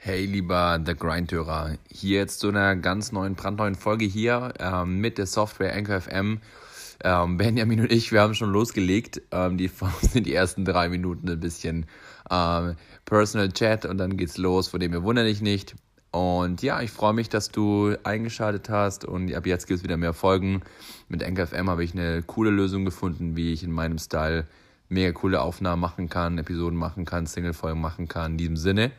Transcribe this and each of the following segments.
Hey, lieber The Grind-Hörer, hier jetzt zu einer ganz neuen, brandneuen Folge hier ähm, mit der Software Anchor FM. Ähm, Benjamin und ich, wir haben schon losgelegt. Ähm, die sind die ersten drei Minuten ein bisschen ähm, Personal Chat und dann geht's los, von dem ihr wundert dich nicht. Und ja, ich freue mich, dass du eingeschaltet hast und ab jetzt gibt es wieder mehr Folgen. Mit Anchor FM habe ich eine coole Lösung gefunden, wie ich in meinem Style mega coole Aufnahmen machen kann, Episoden machen kann, Single-Folgen machen kann. In diesem Sinne,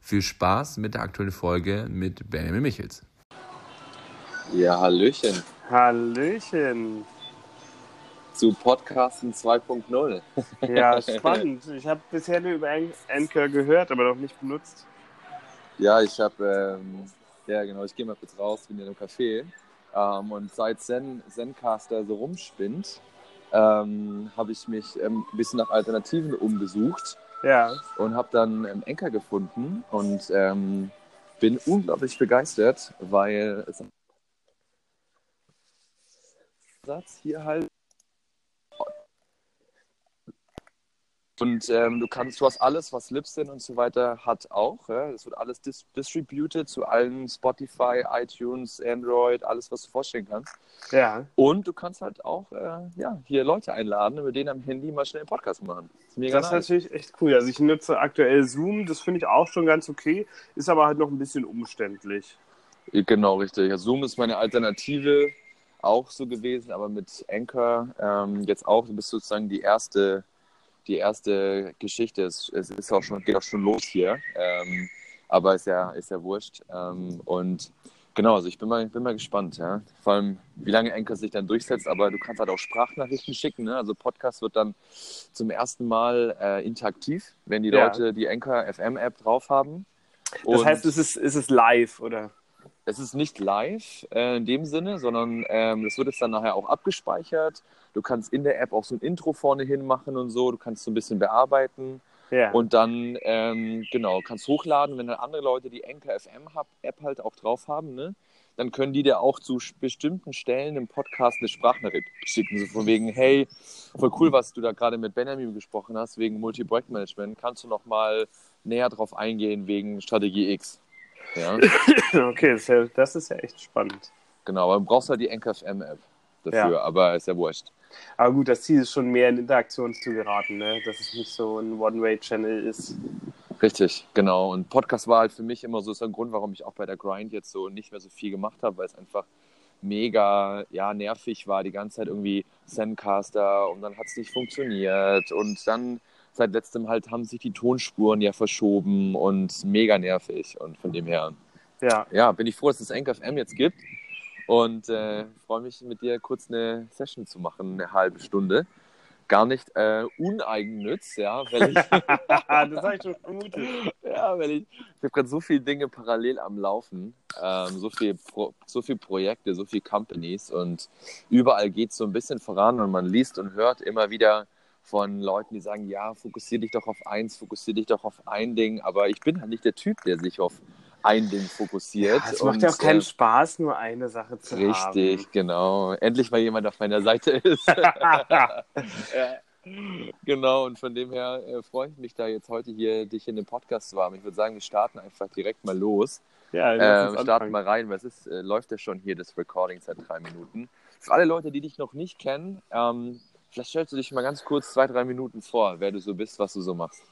viel Spaß mit der aktuellen Folge mit Benjamin Michels. Ja, Hallöchen. Hallöchen. Zu Podcasten 2.0. Ja, spannend. Ich habe bisher nur über Anchor gehört, aber noch nicht benutzt. Ja, ich habe, ähm, ja genau, ich gehe mal kurz raus, bin in einem Café. Ähm, und seit Zen, Zencaster so rumspinnt, ähm, habe ich mich ähm, ein bisschen nach Alternativen umgesucht Ja. und habe dann ähm, Anchor gefunden und ähm, bin unglaublich begeistert, weil es Satz hier halt und ähm, du kannst, du hast alles, was Libsyn und so weiter hat auch. Ja? Das wird alles dis distributed zu allen Spotify, iTunes, Android, alles, was du vorstellen kannst. Ja. Und du kannst halt auch äh, ja, hier Leute einladen mit denen am Handy mal schnell einen Podcast machen. Das ist mega Das ist natürlich echt cool. Also ich nutze aktuell Zoom, das finde ich auch schon ganz okay, ist aber halt noch ein bisschen umständlich. Genau, richtig. Ja, Zoom ist meine Alternative auch so gewesen, aber mit Anchor ähm, jetzt auch, du bist sozusagen die erste, die erste Geschichte. Es, es ist auch schon, geht auch schon los hier. Ähm, aber ist ja, ist ja wurscht. Ähm, und genau, also ich bin mal, bin mal gespannt, ja. Vor allem, wie lange Anchor sich dann durchsetzt, aber du kannst halt auch Sprachnachrichten schicken, ne? Also Podcast wird dann zum ersten Mal äh, interaktiv, wenn die Ja. Leute die Anchor FM App drauf haben. Das Und- heißt, es ist, es ist live, oder? Es ist nicht live äh, in dem Sinne, sondern ähm, das wird jetzt dann nachher auch abgespeichert. Du kannst in der App auch so ein Intro vorne hin machen und so. Du kannst so ein bisschen bearbeiten Ja. und dann ähm, genau kannst hochladen, wenn dann andere Leute die Anchor FM App halt auch drauf haben, ne? Dann können die dir auch zu bestimmten Stellen im Podcast eine Sprachnachricht schicken, so von wegen, hey, voll cool, was du da gerade mit Benjamin gesprochen hast, wegen Multi-Projektmanagement. Kannst du noch mal näher drauf eingehen wegen Strategie X? Ja. okay, das ist, ja, das ist ja echt spannend. Genau, aber du brauchst halt die Anchor FM App dafür, Ja. aber ist ja wurscht. Aber gut, das Ziel ist schon mehr in Interaktion zu geraten, ne? dass es nicht so ein One-Way-Channel ist. Richtig, genau. Und Podcast war halt für mich immer so ist ein Grund, warum ich auch bei der Grind jetzt so nicht mehr so viel gemacht habe, weil es einfach mega ja, nervig war, die ganze Zeit irgendwie Zencaster und dann hat es nicht funktioniert und dann seit letztem halt haben sich die Tonspuren ja verschoben und mega nervig und von dem her, Ja. ja, bin ich froh, dass es Anchor FM jetzt gibt und äh, freue mich mit dir kurz eine Session zu machen, eine halbe Stunde. Gar nicht äh, uneigennütz, ja, weil ich das habe ich schon vermutet. Ja, weil ich, ich habe gerade so viele Dinge parallel am Laufen, ähm, so viel Pro, so viel Projekte, so viele Companies und überall geht es so ein bisschen voran und man liest und hört immer wieder von Leuten, die sagen, ja, fokussier dich doch auf eins, fokussier dich doch auf ein Ding, aber ich bin halt nicht der Typ, der sich auf ein Ding fokussiert. Es macht ja auch keinen äh, Spaß, nur eine Sache zu Richtig, genau. Endlich mal jemand auf meiner Seite ist. haben. Ja. Genau, und von dem her äh, freue ich mich da jetzt heute hier, dich in den Podcast zu haben. Ich würde sagen, wir starten einfach direkt mal los. ja, Äh, uns starten mal rein, es ist, äh, läuft ja schon hier das Recording seit drei Minuten. Für alle Leute, die dich noch nicht kennen, ähm, vielleicht stellst du dich mal ganz kurz zwei, drei Minuten vor, wer du so bist, was du so machst.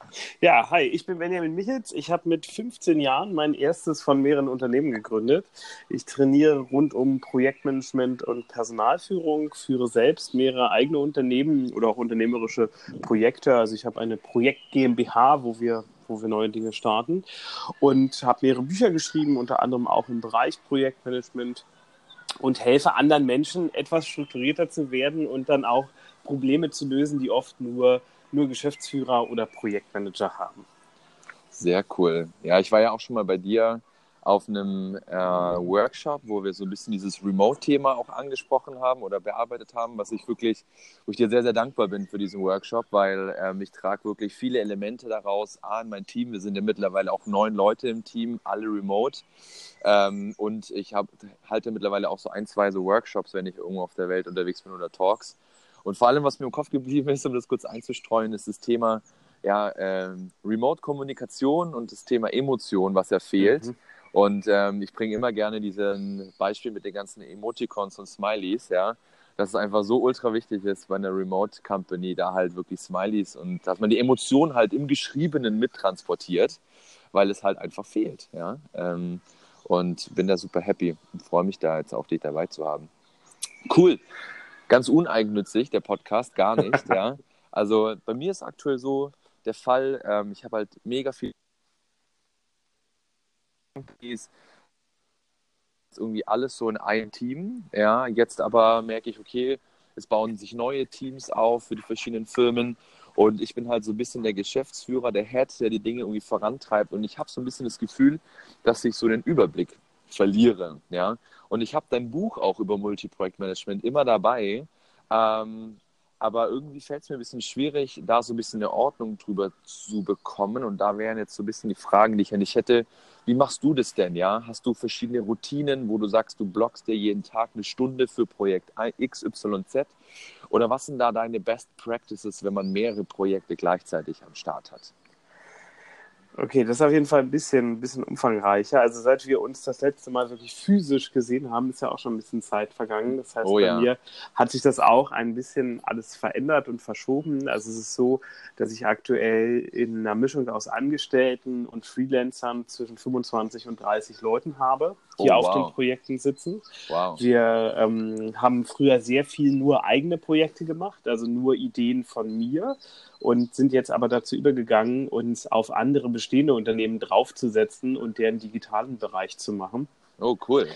Ja, hi, ich bin Benjamin Michels. Ich habe mit 15 Jahren mein erstes von mehreren Unternehmen gegründet. Ich trainiere rund um Projektmanagement und Personalführung, führe selbst mehrere eigene Unternehmen oder auch unternehmerische Projekte. Also ich habe eine Projekt GmbH, wo wir wo wir neue Dinge starten und habe mehrere Bücher geschrieben, unter anderem auch im Bereich Projektmanagement und helfe anderen Menschen, etwas strukturierter zu werden und dann auch Probleme zu lösen, die oft nur, nur Geschäftsführer oder Projektmanager haben. Sehr cool. Ja, ich war ja auch schon mal bei dir auf einem äh, Workshop, wo wir so ein bisschen dieses Remote-Thema auch angesprochen haben oder bearbeitet haben, was ich wirklich, wo ich dir sehr, sehr dankbar bin für diesen Workshop, weil ähm, ich trage wirklich viele Elemente daraus an mein Team. Wir sind ja mittlerweile auch neun Leute im Team, alle remote. Ähm, und ich hab, halte mittlerweile auch so ein, zwei so Workshops, wenn ich irgendwo auf der Welt unterwegs bin oder Talks. Und vor allem, was mir im Kopf geblieben ist, um das kurz einzustreuen, ist das Thema ja, ähm, Remote-Kommunikation und das Thema Emotion, was ja fehlt. Mhm. Und ähm, ich bringe immer gerne diesen Beispiel mit den ganzen Emoticons und Smileys, ja, dass es einfach so ultra wichtig ist bei einer Remote Company, da halt wirklich Smileys und dass man die Emotionen halt im Geschriebenen mittransportiert, weil es halt einfach fehlt, ja. Ähm, und bin da super happy und freue mich da jetzt auch dich dabei zu haben. Cool. Ganz uneigennützig, der Podcast, gar nicht, ja. Also bei mir ist aktuell so der Fall, ähm, ich habe halt mega viel irgendwie alles so in einem Team. Ja, jetzt aber merke ich, okay, es bauen sich neue Teams auf für die verschiedenen Firmen und ich bin halt so ein bisschen der Geschäftsführer, der Head, der die Dinge irgendwie vorantreibt und ich habe so ein bisschen das Gefühl, dass ich so den Überblick verliere. Ja, und ich habe dein Buch auch über Multiprojektmanagement immer dabei. Ähm, aber irgendwie fällt es mir ein bisschen schwierig, da so ein bisschen eine Ordnung drüber zu bekommen. Und da wären jetzt so ein bisschen die Fragen, die ich an dich hätte. Wie machst du das denn, ja? Hast du verschiedene Routinen, wo du sagst, du blockst dir jeden Tag eine Stunde für Projekt XYZ? Oder was sind da deine Best Practices, wenn man mehrere Projekte gleichzeitig am Start hat? Okay, das ist auf jeden Fall ein bisschen, ein bisschen umfangreicher. Also seit wir uns das letzte Mal wirklich physisch gesehen haben, ist ja auch schon ein bisschen Zeit vergangen. Das heißt, Oh bei ja. mir hat sich das auch ein bisschen alles verändert und verschoben. Also es ist so, dass ich aktuell in einer Mischung aus Angestellten und Freelancern zwischen 25 und 30 Leuten habe, die Oh, auf wow. den Projekten sitzen. Wow. Wir ähm, haben früher sehr viel nur eigene Projekte gemacht, also nur Ideen von mir und sind jetzt aber dazu übergegangen, uns auf andere bestehende Unternehmen draufzusetzen und deren digitalen Bereich zu machen. Oh, cool.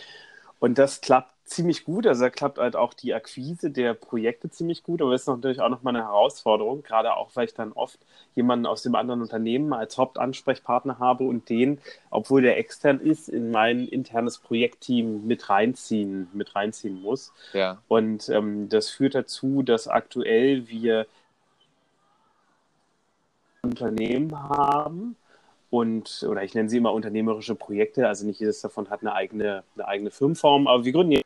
Und das klappt ziemlich gut. Also da klappt halt auch die Akquise der Projekte ziemlich gut, aber das ist natürlich auch nochmal eine Herausforderung, gerade auch, weil ich dann oft jemanden aus dem anderen Unternehmen als Hauptansprechpartner habe und den, obwohl der extern ist, in mein internes Projektteam mit reinziehen, mit reinziehen muss. Ja. Und ähm, das führt dazu, dass aktuell wir Unternehmen haben und, oder ich nenne sie immer unternehmerische Projekte, also nicht jedes davon hat eine eigene, eine eigene Firmenform, aber wir gründen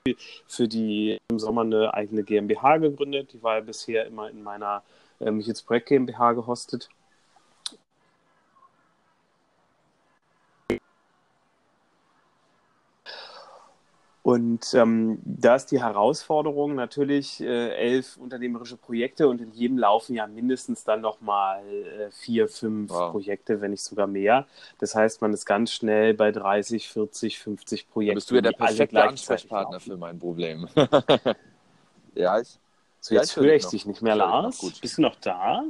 für die im Sommer eine eigene GmbH gegründet, die war ja bisher immer in meiner äh, mich jetzt Projekt GmbH gehostet. Und ähm, da ist die Herausforderung natürlich äh, elf unternehmerische Projekte und in jedem laufen ja mindestens dann nochmal äh, vier, fünf Wow. Projekte, wenn nicht sogar mehr. Das heißt, man ist ganz schnell bei 30, 40, 50 Da Projekten. bist du ja der perfekte Ansprechpartner laufen. für mein Problem. ja, ich, So, jetzt ich höre ich noch. dich nicht mehr, Ich Lars. gut. Bist du noch da?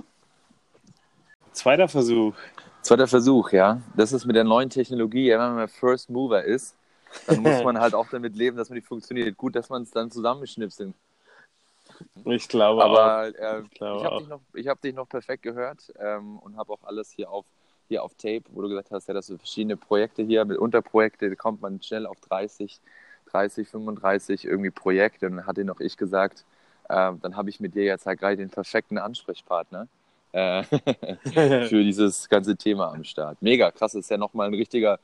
Zweiter Versuch. Zweiter Versuch, ja. Das ist mit der neuen Technologie, ja, wenn man First Mover ist, dann muss man halt auch damit leben, dass man die funktioniert. Gut, dass man es dann zusammenschnipseln. Ich glaube auch. Aber äh, Ich glaube ich habe auch. dich, noch- ich hab dich noch perfekt gehört ähm, und habe auch alles hier auf, hier auf Tape, wo du gesagt hast, ja, dass du verschiedene Projekte hier mit Unterprojekte, da kommt man schnell auf 30, 30, 35 irgendwie Projekte. Und dann hatte noch ich gesagt, äh, dann habe ich mit dir jetzt halt gerade den perfekten Ansprechpartner äh, für dieses ganze Thema am Start. Mega krass, das ist ja nochmal ein richtiger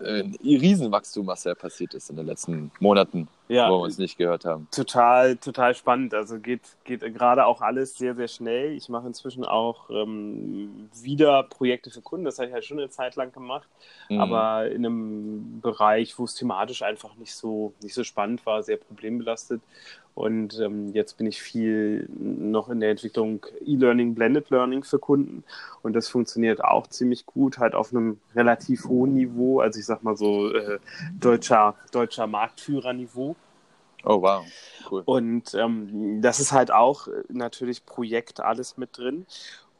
ein Riesenwachstum, was ja passiert ist in den letzten Monaten, ja, wo wir uns nicht gehört haben. total, total spannend. Also geht, geht gerade auch alles sehr, sehr schnell. Ich mache inzwischen auch ähm, wieder Projekte für Kunden. Das habe ich ja schon eine Zeit lang gemacht. Mhm. aber in einem Bereich, wo es thematisch einfach nicht so, nicht so spannend war, sehr problembelastet. Und ähm, jetzt bin ich viel noch in der Entwicklung E-Learning, Blended Learning für Kunden. Und das funktioniert auch ziemlich gut, halt auf einem relativ hohen Niveau. Also ich sag mal so äh, deutscher, deutscher Marktführerniveau. Oh, wow. Cool. Und ähm, das ist halt auch natürlich Projekt alles mit drin.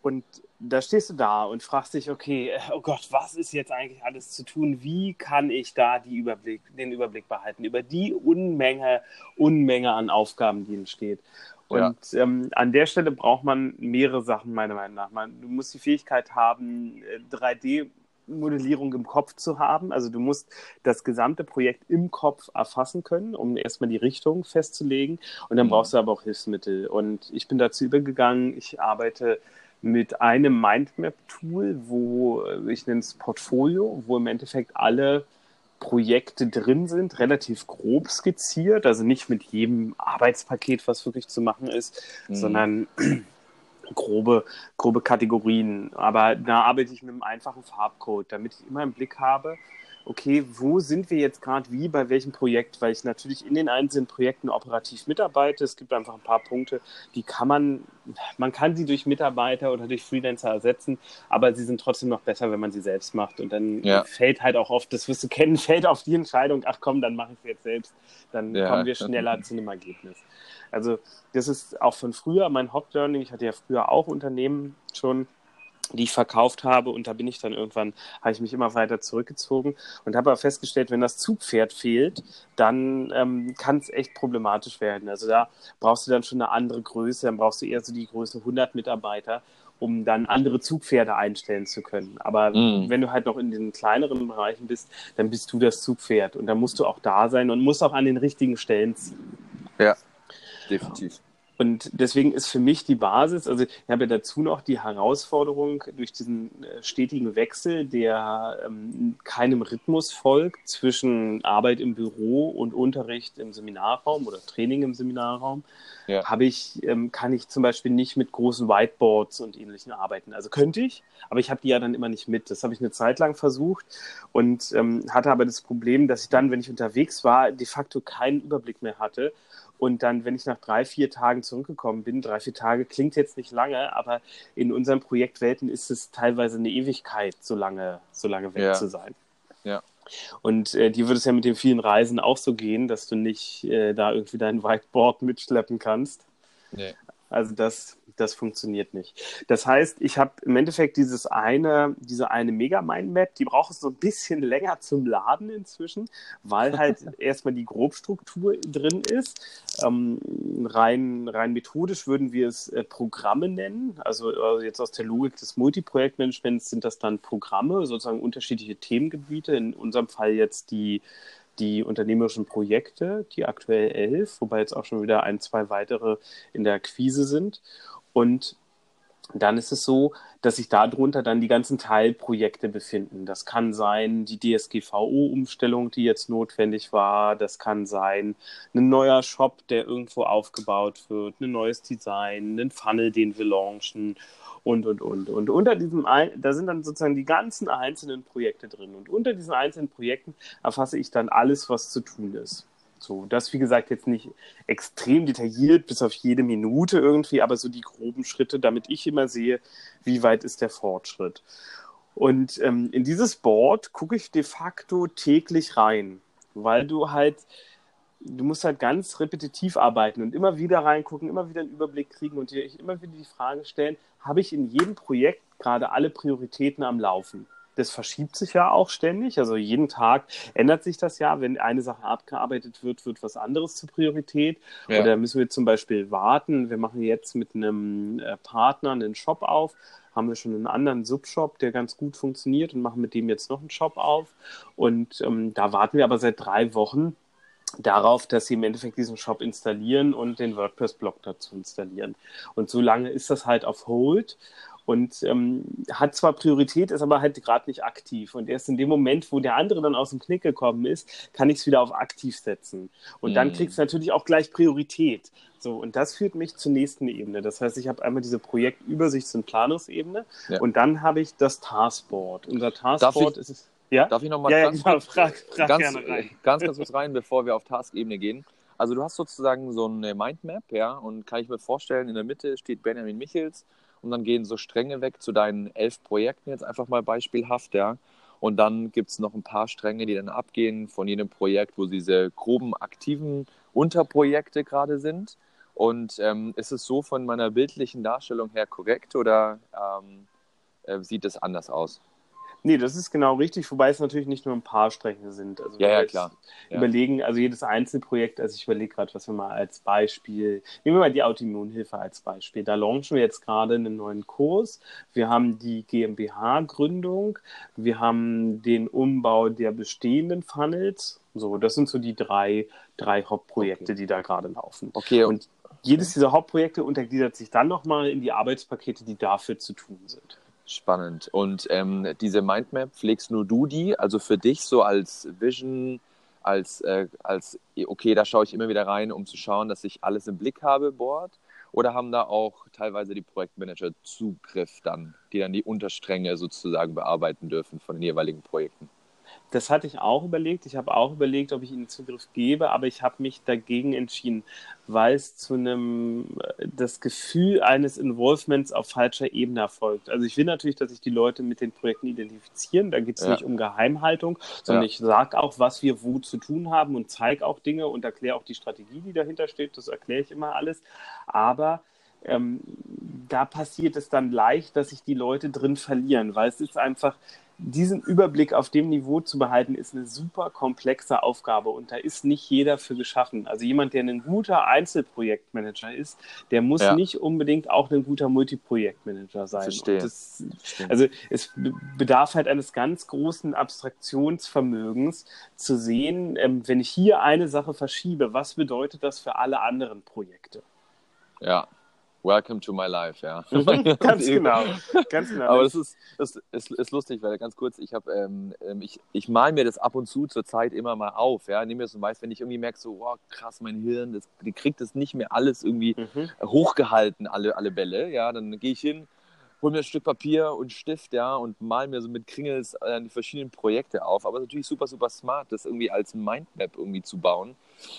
Und da stehst du da und fragst dich, okay, äh, oh Gott, was ist jetzt eigentlich alles zu tun? Wie kann ich da Überblick, den Überblick behalten über die Unmenge, Unmenge an Aufgaben, die entsteht? Ja. Und ähm, an der Stelle braucht man mehrere Sachen, meiner Meinung nach. Man, du musst die Fähigkeit haben, äh, 3D Modellierung im Kopf zu haben. Also du musst das gesamte Projekt im Kopf erfassen können, um erstmal die Richtung festzulegen. Und dann Mhm. brauchst du aber auch Hilfsmittel. Und ich bin dazu übergegangen, ich arbeite mit einem Mindmap-Tool, wo äh, ich nenne es Portfolio, wo im Endeffekt alle Projekte drin sind, relativ grob skizziert, also nicht mit jedem Arbeitspaket, was wirklich zu machen ist, Mhm. sondern grobe, grobe Kategorien. Aber da arbeite ich mit einem einfachen Farbcode, damit ich immer im Blick habe, okay, wo sind wir jetzt gerade wie, bei welchem Projekt, weil ich natürlich in den einzelnen Projekten operativ mitarbeite. Es gibt einfach ein paar Punkte, die kann man, man kann sie durch Mitarbeiter oder durch Freelancer ersetzen, aber sie sind trotzdem noch besser, wenn man sie selbst macht. Und dann ja. fällt halt auch oft, das wirst du kennen, fällt auf die Entscheidung, ach komm, dann mache ich es jetzt selbst, dann ja. kommen wir schneller zu einem Ergebnis. Also das ist auch von früher mein Hauptlearning. Ich hatte ja früher auch Unternehmen schon die ich verkauft habe. Und da bin ich dann irgendwann, habe ich mich immer weiter zurückgezogen und habe aber festgestellt, wenn das Zugpferd fehlt, dann ähm, kann es echt problematisch werden. Also da brauchst du dann schon eine andere Größe, dann brauchst du eher so die Größe 100 Mitarbeiter, um dann andere Zugpferde einstellen zu können. Aber mm. wenn du halt noch in den kleineren Bereichen bist, dann bist du das Zugpferd und dann musst du auch da sein und musst auch an den richtigen Stellen ziehen. Ja, definitiv. Und deswegen ist für mich die Basis, also ich habe ja dazu noch die Herausforderung durch diesen äh, stetigen Wechsel, der ähm, keinem Rhythmus folgt zwischen Arbeit im Büro und Unterricht im Seminarraum oder Training im Seminarraum, ja. habe ich, ähm, kann ich zum Beispiel nicht mit großen Whiteboards und ähnlichen arbeiten. Also könnte ich, aber ich habe die ja dann immer nicht mit. Das habe ich eine Zeit lang versucht und ähm, hatte aber das Problem, dass ich dann, wenn ich unterwegs war, de facto keinen Überblick mehr hatte und dann, wenn ich nach drei, vier Tagen zurückgekommen bin, drei, vier Tage klingt jetzt nicht lange, aber in unseren Projektwelten ist es teilweise eine Ewigkeit, so lange, so lange weg ja. zu sein. Ja. Und äh, dir würde es ja mit den vielen Reisen auch so gehen, dass du nicht äh, da irgendwie dein Whiteboard mitschleppen kannst. Nee. Also das, das funktioniert nicht. Das heißt, ich habe im Endeffekt dieses eine, diese eine Megamind-Map, die braucht es so ein bisschen länger zum Laden inzwischen, weil halt erstmal die Grobstruktur drin ist. Ähm, rein, rein methodisch würden wir es äh, Programme nennen. Also, also jetzt aus der Logik des Multiprojektmanagements sind das dann Programme, sozusagen unterschiedliche Themengebiete. In unserem Fall jetzt die die unternehmerischen Projekte, die aktuell elf, wobei jetzt auch schon wieder ein, zwei weitere in der Akquise sind. Und dann ist es so, dass sich darunter dann die ganzen Teilprojekte befinden. Das kann sein die DSGVO-Umstellung, die jetzt notwendig war. Das kann sein ein neuer Shop, der irgendwo aufgebaut wird, ein neues Design, ein Funnel, den wir launchen und, und, und. Und unter diesem, da sind dann sozusagen die ganzen einzelnen Projekte drin. Und unter diesen einzelnen Projekten erfasse ich dann alles, was zu tun ist. So, das wie gesagt jetzt nicht extrem detailliert bis auf jede Minute irgendwie, aber so die groben Schritte, damit ich immer sehe, wie weit ist der Fortschritt. Und ähm, in dieses Board gucke ich de facto täglich rein, weil du halt du musst halt ganz repetitiv arbeiten und immer wieder reingucken, immer wieder einen Überblick kriegen und dir immer wieder die Frage stellen, habe ich in jedem Projekt gerade alle Prioritäten am Laufen? Das verschiebt sich ja auch ständig. Also jeden Tag ändert sich das ja. Wenn eine Sache abgearbeitet wird, wird was anderes zur Priorität. Ja. Oder müssen wir zum Beispiel warten. Wir machen jetzt mit einem äh, Partner einen Shop auf haben wir schon einen anderen Subshop, der ganz gut funktioniert und machen mit dem jetzt noch einen Shop auf. Und ähm, da warten wir aber seit drei Wochen darauf, dass sie im Endeffekt diesen Shop installieren und den WordPress-Blog dazu installieren. Und so lange ist das halt auf Hold und ähm, hat zwar Priorität, ist aber halt gerade nicht aktiv. Und erst in dem Moment, wo der andere dann aus dem Knick gekommen ist, kann ich es wieder auf aktiv setzen. Und mhm. dann kriegt es natürlich auch gleich Priorität. So, und das führt mich zur nächsten Ebene. Das heißt, ich habe einmal diese Projektübersichts- und Planungsebene ja. und dann habe ich das Taskboard. Unser Taskboard ist es. Ja? Darf ich nochmal ja, ganz, ja, genau. frag, frag ganz, ganz, ganz kurz rein, bevor wir auf Taskebene gehen? Also du hast sozusagen so eine Mindmap, ja, und kann ich mir vorstellen, in der Mitte steht Benjamin Michels und dann gehen so Stränge weg zu deinen elf Projekten, jetzt einfach mal beispielhaft, ja. Und dann gibt es noch ein paar Stränge, die dann abgehen von jedem Projekt, wo diese groben aktiven Unterprojekte gerade sind. Und ähm, ist es so von meiner bildlichen Darstellung her korrekt oder ähm, äh, sieht es anders aus? Nee, das ist genau richtig, wobei es natürlich nicht nur ein paar Strecken sind. Also ja, ja, klar. Ja. Überlegen, also jedes Einzelprojekt, also ich überlege gerade, was wir mal als Beispiel, nehmen wir mal die Autoimmunhilfe als Beispiel. Da launchen wir jetzt gerade einen neuen Kurs. Wir haben die GmbH-Gründung, wir haben den Umbau der bestehenden Funnels. So, das sind so die drei, drei Hauptprojekte, okay. die da gerade laufen. Okay. Und jedes dieser Hauptprojekte untergliedert sich dann nochmal in die Arbeitspakete, die dafür zu tun sind. Spannend. Und ähm, diese Mindmap, pflegst nur du die, also für dich so als Vision, als, äh, als okay, da schaue ich immer wieder rein, um zu schauen, dass ich alles im Blick habe, Board? Oder haben da auch teilweise die Projektmanager Zugriff dann, die dann die Unterstränge sozusagen bearbeiten dürfen von den jeweiligen Projekten? Das hatte ich auch überlegt. Ich habe auch überlegt, ob ich ihnen Zugriff gebe, aber ich habe mich dagegen entschieden, weil es zu einem das Gefühl eines Involvements auf falscher Ebene erfolgt. Also ich will natürlich, dass sich die Leute mit den Projekten identifizieren. Da geht es ja. nicht um Geheimhaltung, sondern ja. ich sage auch, was wir wo zu tun haben und zeige auch Dinge und erkläre auch die Strategie, die dahinter steht. Das erkläre ich immer alles. Aber ähm, da passiert es dann leicht, dass sich die Leute drin verlieren, weil es ist einfach, diesen Überblick auf dem Niveau zu behalten, ist eine super komplexe Aufgabe und da ist nicht jeder für geschaffen. Also jemand, der ein guter Einzelprojektmanager ist, der muss ja. nicht unbedingt auch ein guter Multiprojektmanager sein. Verstehe. Das, also es bedarf halt eines ganz großen Abstraktionsvermögens zu sehen, ähm, wenn ich hier eine Sache verschiebe, was bedeutet das für alle anderen Projekte? Ja, Welcome to my life, ja. ganz genau, ganz genau. Aber das ist, das ist, ist lustig, weil ganz kurz, ich habe, ähm, ähm, ich, ich mal mir das ab und zu zur Zeit immer mal auf, ja, nehme mir so weiß, wenn ich irgendwie merke, so, oh, krass, mein Hirn, das, die kriegt das nicht mehr alles irgendwie mhm. hochgehalten, alle, alle Bälle, ja, dann gehe ich hin, hol mir ein Stück Papier und Stift, ja, und mal mir so mit Kringels äh, die verschiedenen Projekte auf. Aber natürlich super, super smart, das irgendwie als Mindmap irgendwie zu bauen.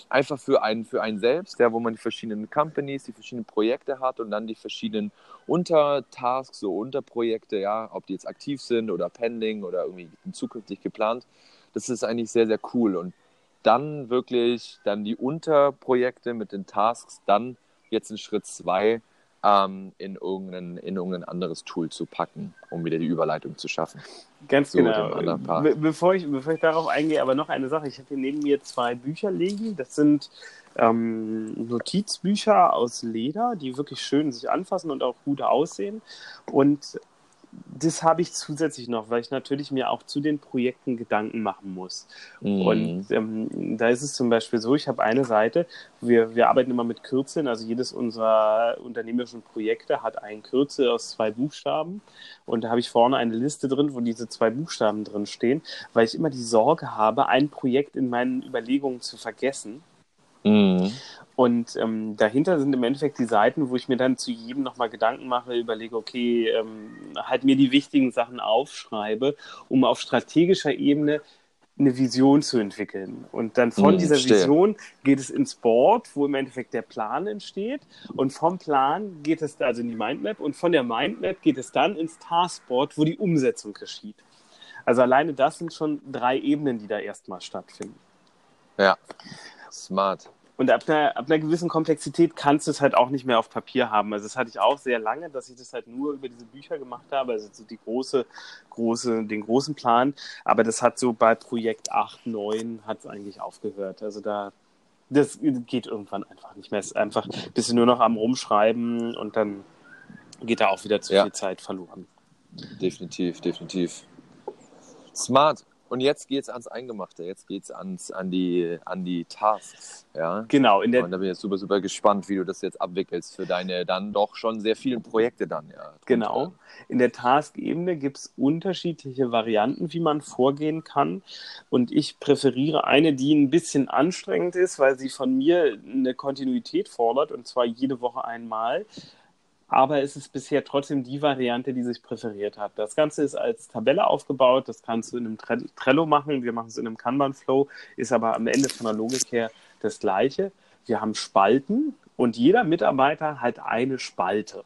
Einfach für einen, für einen selbst, ja, wo man die verschiedenen Companies, die verschiedenen Projekte hat und dann die verschiedenen Untertasks, so Unterprojekte, ja, ob die jetzt aktiv sind oder pending oder irgendwie zukünftig geplant. Das ist eigentlich sehr, sehr cool. Und dann wirklich dann die Unterprojekte mit den Tasks, dann jetzt in Schritt zwei ähm, in, irgendein, in irgendein anderes Tool zu packen, um wieder die Überleitung zu schaffen. Ganz so genau. Be bevor, ich, bevor ich darauf eingehe, aber noch eine Sache. Ich habe hier neben mir zwei Bücher liegen. Das sind ähm, Notizbücher aus Leder, die wirklich schön sich anfassen und auch gut aussehen. Und das habe ich zusätzlich noch, weil ich natürlich mir auch zu den Projekten Gedanken machen muss. Mhm. Und ähm, da ist es zum Beispiel so, ich habe eine Seite, wir, wir arbeiten immer mit Kürzeln, also jedes unserer unternehmerischen Projekte hat ein Kürzel aus zwei Buchstaben. Und da habe ich vorne eine Liste drin, wo diese zwei Buchstaben drin stehen, weil ich immer die Sorge habe, ein Projekt in meinen Überlegungen zu vergessen. Mhm. Und ähm, dahinter sind im Endeffekt die Seiten, wo ich mir dann zu jedem nochmal Gedanken mache, überlege, okay, ähm, halt mir die wichtigen Sachen aufschreibe, um auf strategischer Ebene eine Vision zu entwickeln. Und dann von hm, dieser stehe. Vision geht es ins Board, wo im Endeffekt der Plan entsteht. Und vom Plan geht es also in die Mindmap. Und von der Mindmap geht es dann ins Taskboard, wo die Umsetzung geschieht. Also alleine das sind schon drei Ebenen, die da erstmal stattfinden. Ja, smart. Und ab einer, ab einer gewissen Komplexität kannst du es halt auch nicht mehr auf Papier haben. Also das hatte ich auch sehr lange, dass ich das halt nur über diese Bücher gemacht habe, also so die große, große, den großen Plan. Aber das hat so bei Projekt 8, 9 hat es eigentlich aufgehört. Also da, das geht irgendwann einfach nicht mehr. Es ist einfach ein bisschen nur noch am Rumschreiben und dann geht da auch wieder zu ja. viel Zeit verloren. Definitiv, definitiv. Smart. Und jetzt geht es ans Eingemachte, jetzt geht es an die, an die Tasks. Ja? Genau. In der und da bin ich jetzt super, super gespannt, wie du das jetzt abwickelst für deine dann doch schon sehr vielen Projekte dann. Ja, genau. In der Task-Ebene gibt es unterschiedliche Varianten, wie man vorgehen kann. Und ich präferiere eine, die ein bisschen anstrengend ist, weil sie von mir eine Kontinuität fordert, und zwar jede Woche einmal aber es ist bisher trotzdem die Variante, die sich präferiert hat. Das Ganze ist als Tabelle aufgebaut, das kannst du in einem Trello machen, wir machen es in einem Kanban-Flow, ist aber am Ende von der Logik her das gleiche. Wir haben Spalten und jeder Mitarbeiter hat eine Spalte.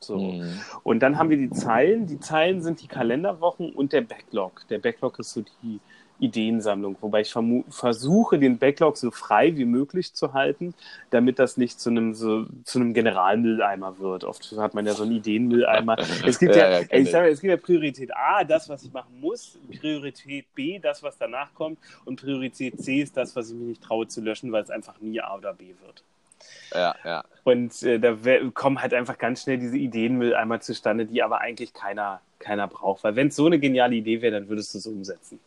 So. Mhm. Und dann haben wir die Zeilen. Die Zeilen sind die Kalenderwochen und der Backlog. Der Backlog ist so die, Ideensammlung, wobei ich versuche, den Backlog so frei wie möglich zu halten, damit das nicht zu einem so, zu einem Generalmülleimer wird. Oft hat man ja so einen Ideenmülleimer. Es gibt ja, ja, ja ich sage, es gibt ja Priorität A, das, was ich machen muss, Priorität B, das, was danach kommt, und Priorität C ist das, was ich mich nicht traue zu löschen, weil es einfach nie A oder B wird. Ja, ja. Und äh, da kommen halt einfach ganz schnell diese Ideenmülleimer zustande, die aber eigentlich keiner, keiner braucht. Weil wenn es so eine geniale Idee wäre, dann würdest du es umsetzen.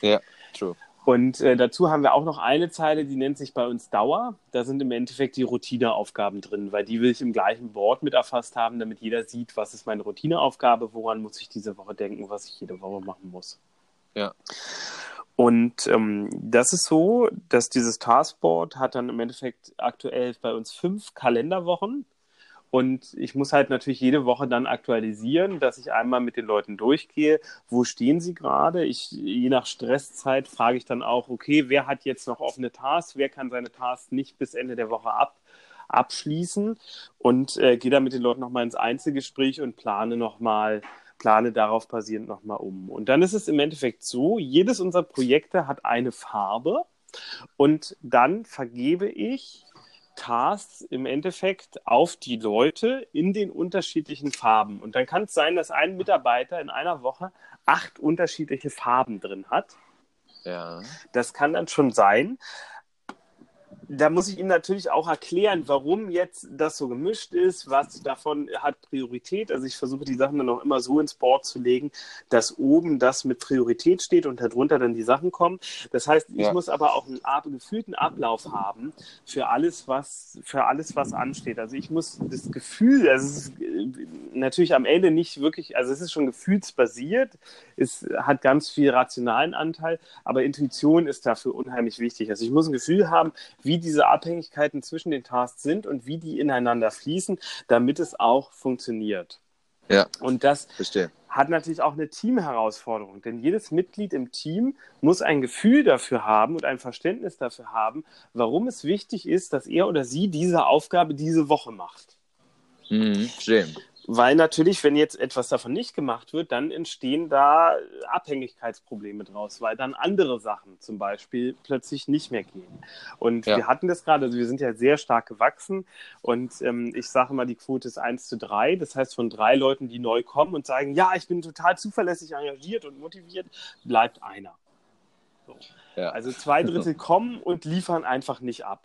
Ja, true. Und äh, dazu haben wir auch noch eine Zeile, die nennt sich bei uns Dauer. Da sind im Endeffekt die Routineaufgaben drin, weil die will ich im gleichen Board mit erfasst haben, damit jeder sieht, was ist meine Routineaufgabe, woran muss ich diese Woche denken, was ich jede Woche machen muss. Ja. Und ähm, das ist so, dass dieses Taskboard hat dann im Endeffekt aktuell bei uns fünf Kalenderwochen. Und ich muss halt natürlich jede Woche dann aktualisieren, dass ich einmal mit den Leuten durchgehe, wo stehen sie gerade. Ich, je nach Stresszeit frage ich dann auch, okay, wer hat jetzt noch offene Tasks, wer kann seine Tasks nicht bis Ende der Woche ab, abschließen? Und äh, gehe dann mit den Leuten nochmal ins Einzelgespräch und plane nochmal plane darauf basierend nochmal um. Und dann ist es im Endeffekt so, jedes unserer Projekte hat eine Farbe und dann vergebe ich Tasks im Endeffekt auf die Leute in den unterschiedlichen Farben. Und dann kann es sein, dass ein Mitarbeiter in einer Woche acht unterschiedliche Farben drin hat. Ja. Das kann dann schon sein da muss ich ihm natürlich auch erklären, warum jetzt das so gemischt ist, was davon hat Priorität. Also ich versuche die Sachen dann auch immer so ins Board zu legen, dass oben das mit Priorität steht und darunter dann die Sachen kommen. Das heißt, ich ja. muss aber auch einen gefühlten Ablauf haben für alles, was für alles, was ansteht. Also ich muss das Gefühl, also es ist natürlich am Ende nicht wirklich, also es ist schon gefühlsbasiert, es hat ganz viel rationalen Anteil, aber Intuition ist dafür unheimlich wichtig. Also ich muss ein Gefühl haben, wie diese Abhängigkeiten zwischen den Tasks sind und wie die ineinander fließen, damit es auch funktioniert. Ja. Und das verstehe. hat natürlich auch eine Teamherausforderung, denn jedes Mitglied im Team muss ein Gefühl dafür haben und ein Verständnis dafür haben, warum es wichtig ist, dass er oder sie diese Aufgabe diese Woche macht. Mhm, verstehe. Weil natürlich, wenn jetzt etwas davon nicht gemacht wird, dann entstehen da Abhängigkeitsprobleme draus, weil dann andere Sachen zum Beispiel plötzlich nicht mehr gehen. Und ja. wir hatten das gerade, also wir sind ja sehr stark gewachsen und ähm, ich sage mal, die Quote ist 1 zu 3. Das heißt, von drei Leuten, die neu kommen und sagen, ja, ich bin total zuverlässig engagiert und motiviert, bleibt einer. So. Ja. Also zwei Drittel kommen und liefern einfach nicht ab.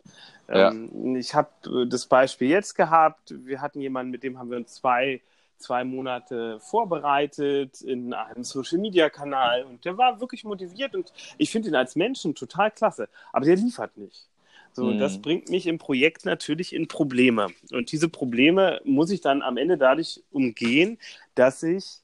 Ja. Ähm, ich habe äh, das Beispiel jetzt gehabt. Wir hatten jemanden, mit dem haben wir uns zwei, zwei Monate vorbereitet in einem Social-Media-Kanal und der war wirklich motiviert und ich finde ihn als Menschen total klasse, aber der liefert nicht. So, mhm. das bringt mich im Projekt natürlich in Probleme. Und diese Probleme muss ich dann am Ende dadurch umgehen, dass ich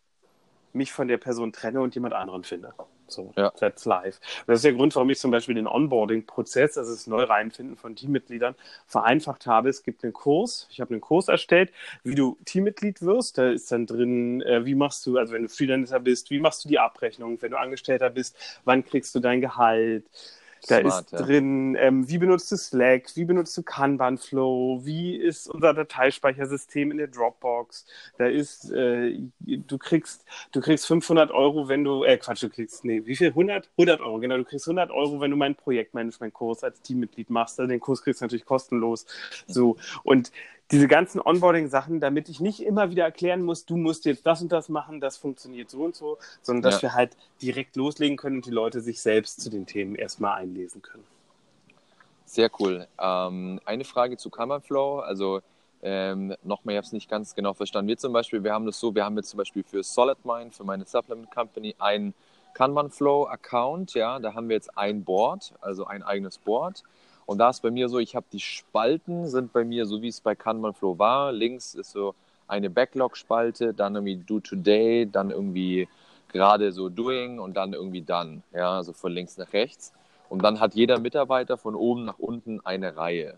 mich von der Person trenne und jemand anderen finde. So, ja. that's live. Das ist der Grund, warum ich zum Beispiel den Onboarding-Prozess, also das Neureinfinden von Teammitgliedern, vereinfacht habe. Es gibt einen Kurs, ich habe einen Kurs erstellt, wie du Teammitglied wirst. Da ist dann drin, äh, wie machst du, also wenn du Freelancer bist, wie machst du die Abrechnung, wenn du Angestellter bist, wann kriegst du dein Gehalt, da Smart, ist ja. drin, ähm, wie benutzt du Slack, wie benutzt du Kanban Flow, wie ist unser Dateispeichersystem in der Dropbox. Da ist, äh, du kriegst, du kriegst 500 Euro, wenn du, äh, Quatsch, du kriegst, nee, wie viel? 100? 100 Euro, genau. Du kriegst 100 Euro, wenn du meinen Projektmanagement-Kurs als Teammitglied machst. Also den Kurs kriegst du natürlich kostenlos. So. Und diese ganzen Onboarding-Sachen, damit ich nicht immer wieder erklären muss, du musst jetzt das und das machen, das funktioniert so und so, sondern dass ja. wir halt direkt loslegen können und die Leute sich selbst zu den Themen erstmal einlesen können. Sehr cool. Ähm, eine Frage zu Flow. Also ähm, nochmal, ich habe es nicht ganz genau verstanden. Wir zum Beispiel, wir haben das so, wir haben jetzt zum Beispiel für Solid Mind, für meine Supplement Company, einen Kanban Flow Account. Ja, da haben wir jetzt ein Board, also ein eigenes Board. Und da ist bei mir so, ich habe die Spalten, sind bei mir so, wie es bei Kanban Flow war. Links ist so eine Backlog-Spalte, dann irgendwie Do Today, dann irgendwie gerade so Doing und dann irgendwie Done. Ja, also von links nach rechts. Und dann hat jeder Mitarbeiter von oben nach unten eine Reihe.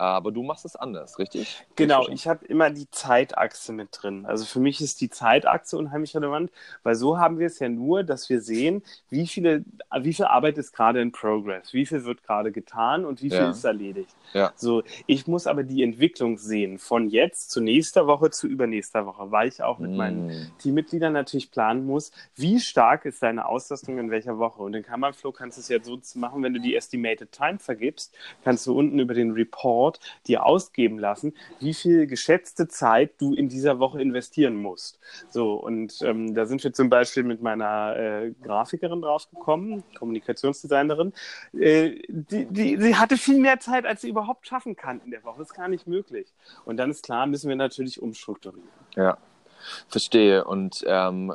Aber du machst es anders, richtig? Genau, ich habe immer die Zeitachse mit drin. Also für mich ist die Zeitachse unheimlich relevant, weil so haben wir es ja nur, dass wir sehen, wie, viele, wie viel Arbeit ist gerade in Progress, wie viel wird gerade getan und wie viel ja. ist erledigt. Ja. So, ich muss aber die Entwicklung sehen, von jetzt zu nächster Woche zu übernächster Woche, weil ich auch mit mm. meinen Teammitgliedern natürlich planen muss, wie stark ist deine Auslastung in welcher Woche. Und in Kammerflow kannst du es ja so machen, wenn du die Estimated Time vergibst, kannst du unten über den Report Report dir ausgeben lassen, wie viel geschätzte Zeit du in dieser Woche investieren musst. So, und ähm, da sind wir zum Beispiel mit meiner äh, Grafikerin draufgekommen, Kommunikationsdesignerin. Äh, die, die, sie hatte viel mehr Zeit, als sie überhaupt schaffen kann in der Woche. Das ist gar nicht möglich. Und dann ist klar, müssen wir natürlich umstrukturieren. Ja, verstehe. Und ähm,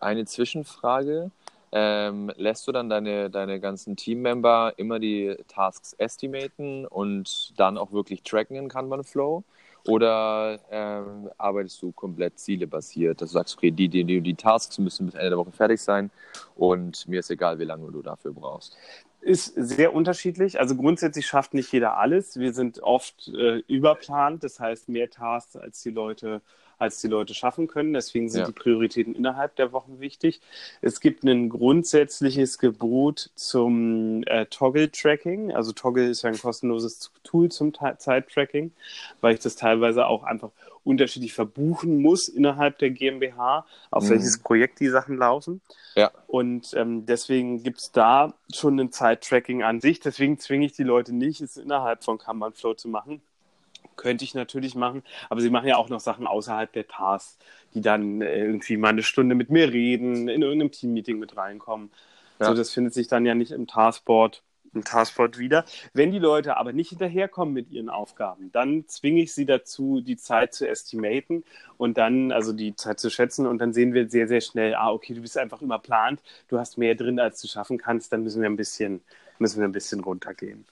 eine Zwischenfrage. Ähm, lässt du dann deine, deine ganzen Teammember immer die Tasks estimaten und dann auch wirklich tracken in Kanban Flow? Oder ähm, arbeitest du komplett zielebasiert, dass du sagst, okay, die, die, die, die Tasks müssen bis Ende der Woche fertig sein und mir ist egal, wie lange du dafür brauchst? Ist sehr unterschiedlich. Also grundsätzlich schafft nicht jeder alles. Wir sind oft äh, überplant, das heißt mehr Tasks, als die Leute als die Leute schaffen können. Deswegen sind ja. die Prioritäten innerhalb der Wochen wichtig. Es gibt ein grundsätzliches Gebot zum äh, Toggle-Tracking. Also Toggle ist ja ein kostenloses Tool zum Zeit-Tracking, weil ich das teilweise auch einfach unterschiedlich verbuchen muss innerhalb der GmbH, auf mhm. welches Projekt die Sachen laufen. Ja. Und ähm, deswegen gibt es da schon ein Zeit-Tracking an sich. Deswegen zwinge ich die Leute nicht, es innerhalb von Kanban Flow zu machen könnte ich natürlich machen, aber sie machen ja auch noch Sachen außerhalb der Tasks, die dann äh, irgendwie mal eine Stunde mit mir reden, in irgendeinem Teammeeting mit reinkommen. Ja. So, das findet sich dann ja nicht im Taskboard, im Taskboard wieder. Wenn die Leute aber nicht hinterherkommen mit ihren Aufgaben, dann zwinge ich sie dazu, die Zeit zu estimaten und dann, also die Zeit zu schätzen und dann sehen wir sehr, sehr schnell, ah, okay, du bist einfach überplant, du hast mehr drin, als du schaffen kannst, dann müssen wir ein bisschen, müssen wir ein bisschen runtergehen.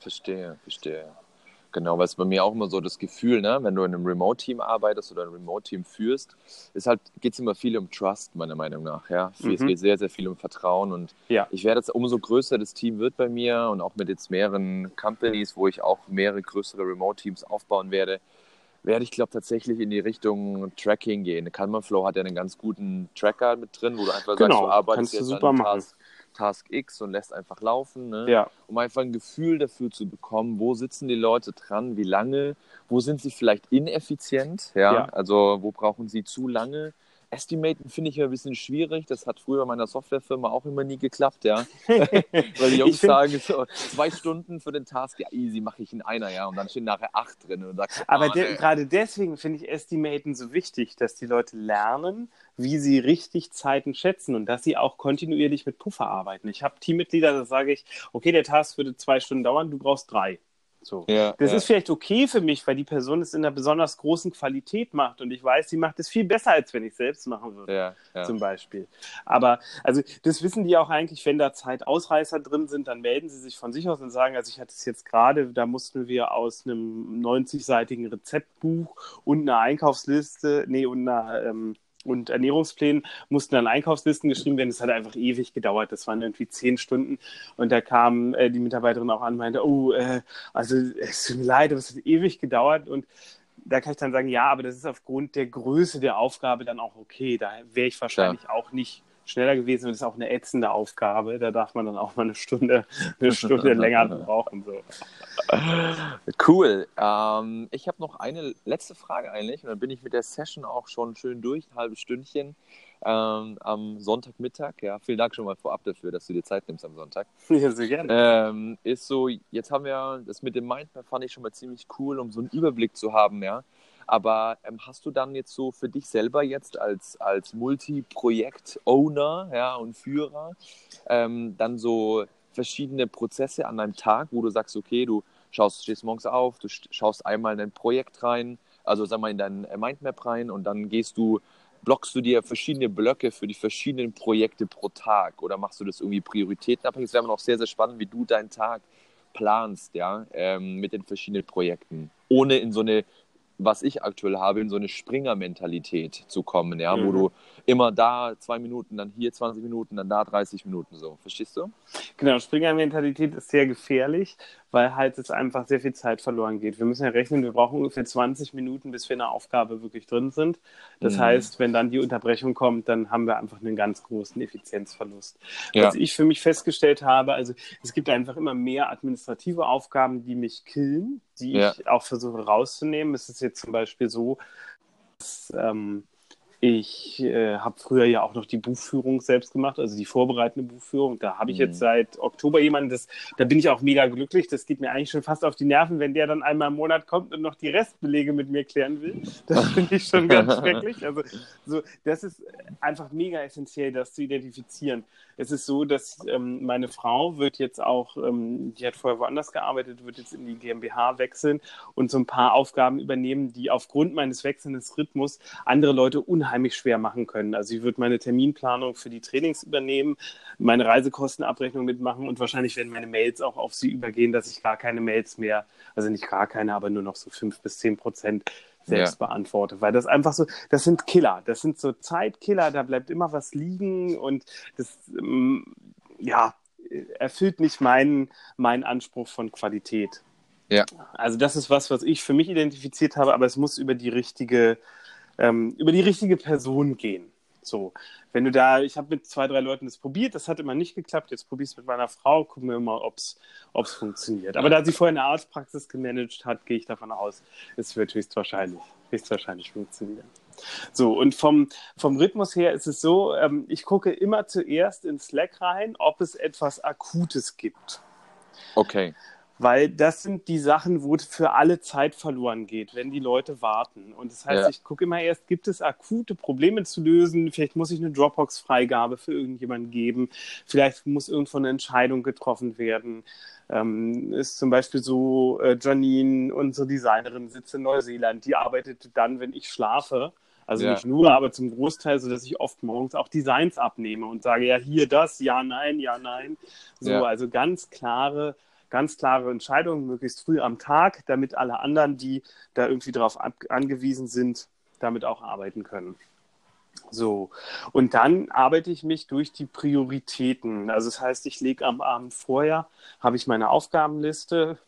Verstehe, verstehe. Genau, weil es bei mir auch immer so das Gefühl, ne, wenn du in einem Remote-Team arbeitest oder ein Remote-Team führst, ist halt, geht es immer viel um Trust, meiner Meinung nach. Ja? Mhm. Es geht sehr, sehr viel um Vertrauen und ja. ich werde jetzt, umso größer das Team wird bei mir und auch mit jetzt mehreren Companies, wo ich auch mehrere größere Remote-Teams aufbauen werde, werde ich, glaube tatsächlich in die Richtung Tracking gehen. Kanban-Flow hat ja einen ganz guten Tracker mit drin, wo du einfach genau, sagst, du arbeitest jetzt du super machen. Task Task X und lässt einfach laufen, ne? ja. um einfach ein Gefühl dafür zu bekommen, wo sitzen die Leute dran, wie lange, wo sind sie vielleicht ineffizient, ja, ja. also wo brauchen sie zu lange. Estimaten finde ich ja ein bisschen schwierig. Das hat früher meiner Softwarefirma auch immer nie geklappt, ja. Weil die Jungs sagen, so, zwei Stunden für den Task, ja, easy, mache ich in einer, ja. Und dann stehen nachher acht drin. Und sagst, Aber de gerade deswegen finde ich Estimaten so wichtig, dass die Leute lernen, wie sie richtig Zeiten schätzen und dass sie auch kontinuierlich mit Puffer arbeiten. Ich habe Teammitglieder, da sage ich, okay, der Task würde zwei Stunden dauern, du brauchst drei. So. Ja, das ja. ist vielleicht okay für mich, weil die Person es in einer besonders großen Qualität macht und ich weiß, sie macht es viel besser, als wenn ich es selbst machen würde, ja, ja. zum Beispiel. Aber also das wissen die auch eigentlich, wenn da Zeitausreißer drin sind, dann melden sie sich von sich aus und sagen, also ich hatte es jetzt gerade, da mussten wir aus einem 90-seitigen Rezeptbuch und einer Einkaufsliste, nee, und einer ähm, und Ernährungsplänen mussten dann Einkaufslisten geschrieben werden. Das hat einfach ewig gedauert. Das waren irgendwie zehn Stunden. Und da kam äh, die Mitarbeiterin auch an und meinte, oh, äh, also es tut mir leid, aber es hat ewig gedauert. Und da kann ich dann sagen, ja, aber das ist aufgrund der Größe der Aufgabe dann auch okay. Da wäre ich wahrscheinlich ja. auch nicht schneller gewesen und das ist auch eine ätzende Aufgabe. Da darf man dann auch mal eine Stunde, eine Stunde länger brauchen. So. Cool. Ähm, ich habe noch eine letzte Frage eigentlich und dann bin ich mit der Session auch schon schön durch, ein halbes Stündchen ähm, am Sonntagmittag. Ja, vielen Dank schon mal vorab dafür, dass du dir Zeit nimmst am Sonntag. Ja, sehr gerne. Ähm, ist so, jetzt haben wir das mit dem Mindmap fand ich schon mal ziemlich cool, um so einen Überblick zu haben, ja aber ähm, hast du dann jetzt so für dich selber jetzt als, als Multi-Projekt-Owner ja, und Führer ähm, dann so verschiedene Prozesse an deinem Tag, wo du sagst, okay, du schaust, stehst morgens auf, du schaust einmal in ein Projekt rein, also sag mal in dein äh, Mindmap rein und dann gehst du, blockst du dir verschiedene Blöcke für die verschiedenen Projekte pro Tag oder machst du das irgendwie prioritätenabhängig? Es wäre noch sehr, sehr spannend, wie du deinen Tag planst, ja, ähm, mit den verschiedenen Projekten, ohne in so eine was ich aktuell habe, in so eine Springer-Mentalität zu kommen, ja, mhm. wo du immer da zwei Minuten, dann hier 20 Minuten, dann da 30 Minuten so. Verstehst du? Genau, Springer-Mentalität ist sehr gefährlich, weil halt es einfach sehr viel Zeit verloren geht. Wir müssen ja rechnen, wir brauchen ungefähr 20 Minuten, bis wir in der Aufgabe wirklich drin sind. Das mhm. heißt, wenn dann die Unterbrechung kommt, dann haben wir einfach einen ganz großen Effizienzverlust. Ja. Was ich für mich festgestellt habe, also es gibt einfach immer mehr administrative Aufgaben, die mich killen, die ja. ich auch versuche rauszunehmen. Es ist jetzt zum Beispiel so, dass ähm, ich äh, habe früher ja auch noch die Buchführung selbst gemacht, also die vorbereitende Buchführung. Da habe ich mhm. jetzt seit Oktober jemanden, das, da bin ich auch mega glücklich. Das geht mir eigentlich schon fast auf die Nerven, wenn der dann einmal im Monat kommt und noch die Restbelege mit mir klären will. Das finde ich schon ganz schrecklich. Also so, das ist einfach mega essentiell, das zu identifizieren. Es ist so, dass ähm, meine Frau wird jetzt auch, ähm, die hat vorher woanders gearbeitet, wird jetzt in die GmbH wechseln und so ein paar Aufgaben übernehmen, die aufgrund meines wechselnden Rhythmus andere Leute unheimlich schwer machen können. Also ich würde meine Terminplanung für die Trainings übernehmen, meine Reisekostenabrechnung mitmachen und wahrscheinlich werden meine Mails auch auf sie übergehen, dass ich gar keine Mails mehr, also nicht gar keine, aber nur noch so fünf bis zehn Prozent selbst ja. beantworte, weil das einfach so, das sind Killer, das sind so Zeitkiller, da bleibt immer was liegen und das, ähm, ja, erfüllt nicht meinen, meinen Anspruch von Qualität. Ja. Also das ist was, was ich für mich identifiziert habe, aber es muss über die richtige, ähm, über die richtige Person gehen. So, wenn du da, ich habe mit zwei, drei Leuten das probiert, das hat immer nicht geklappt, jetzt probiere ich es mit meiner Frau, gucken wir mal, ob es funktioniert. Aber da sie vorher eine Arztpraxis gemanagt hat, gehe ich davon aus, es wird höchstwahrscheinlich, höchstwahrscheinlich funktionieren. So, und vom, vom Rhythmus her ist es so, ähm, ich gucke immer zuerst in Slack rein, ob es etwas Akutes gibt. Okay. Weil das sind die Sachen, wo für alle Zeit verloren geht, wenn die Leute warten. Und das heißt, Ja. ich gucke immer erst, gibt es akute Probleme zu lösen? Vielleicht muss ich eine Dropbox-Freigabe für irgendjemanden geben. Vielleicht muss irgendwo eine Entscheidung getroffen werden. Ähm, ist zum Beispiel so, äh, Janine, unsere Designerin, sitzt in Neuseeland. Die arbeitet dann, wenn ich schlafe. Also Ja. nicht nur, aber zum Großteil, so dass ich oft morgens auch Designs abnehme und sage, ja, hier das, ja, nein, ja, nein. So, Ja. also ganz klare, ganz klare Entscheidungen, möglichst früh am Tag, damit alle anderen, die da irgendwie drauf ab angewiesen sind, damit auch arbeiten können. So, und dann arbeite ich mich durch die Prioritäten. Also das heißt, ich lege am Abend vorher, habe ich meine Aufgabenliste,